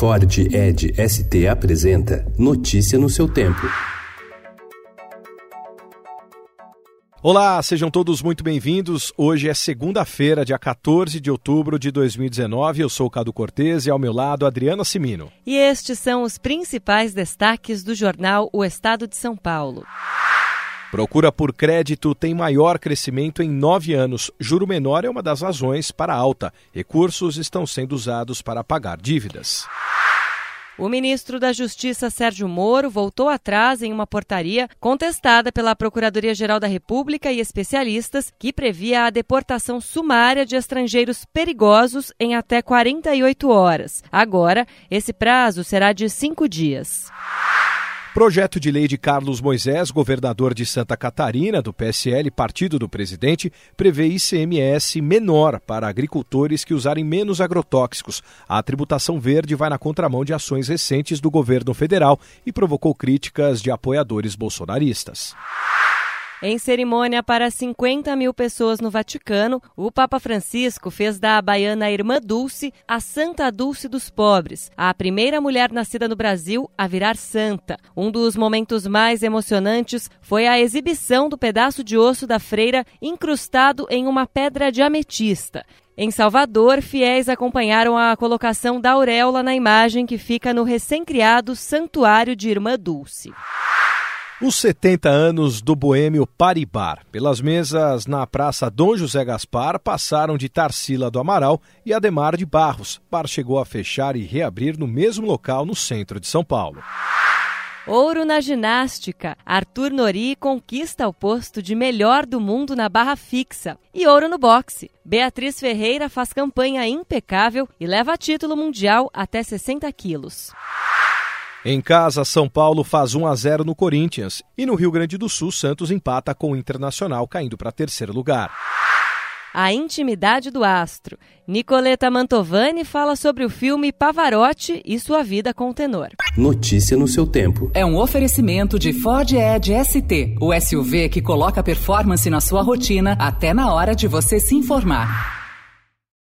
Ford Ed ST apresenta Notícia no seu tempo. Olá, sejam todos muito bem-vindos. Hoje é segunda-feira, dia 14 de outubro de 2019. Eu sou o Cado Cortez e ao meu lado Adriana Simino. E estes são os principais destaques do jornal O Estado de São Paulo. Procura por crédito tem maior crescimento em nove anos. Juro menor é uma das razões para a alta. Recursos estão sendo usados para pagar dívidas. O ministro da Justiça Sérgio Moro voltou atrás em uma portaria contestada pela Procuradoria-Geral da República e especialistas que previa a deportação sumária de estrangeiros perigosos em até 48 horas. Agora, esse prazo será de cinco dias. Projeto de lei de Carlos Moisés, governador de Santa Catarina, do PSL, partido do presidente, prevê ICMS menor para agricultores que usarem menos agrotóxicos. A tributação verde vai na contramão de ações recentes do governo federal e provocou críticas de apoiadores bolsonaristas. Em cerimônia para 50 mil pessoas no Vaticano, o Papa Francisco fez da baiana Irmã Dulce a Santa Dulce dos Pobres, a primeira mulher nascida no Brasil a virar santa. Um dos momentos mais emocionantes foi a exibição do pedaço de osso da freira incrustado em uma pedra de ametista. Em Salvador, fiéis acompanharam a colocação da auréola na imagem que fica no recém-criado Santuário de Irmã Dulce. Os 70 anos do boêmio Paribar. Pelas mesas na Praça Dom José Gaspar passaram de Tarsila do Amaral e Ademar de Barros. Bar chegou a fechar e reabrir no mesmo local no centro de São Paulo. Ouro na ginástica. Arthur Nori conquista o posto de melhor do mundo na barra fixa. E ouro no boxe. Beatriz Ferreira faz campanha impecável e leva título mundial até 60 quilos. Em casa, São Paulo faz 1 a 0 no Corinthians e no Rio Grande do Sul, Santos empata com o Internacional, caindo para terceiro lugar. A intimidade do astro. Nicoleta Mantovani fala sobre o filme Pavarotti e sua vida com o tenor. Notícia no seu tempo. É um oferecimento de Ford Edge ST, o SUV que coloca performance na sua rotina até na hora de você se informar.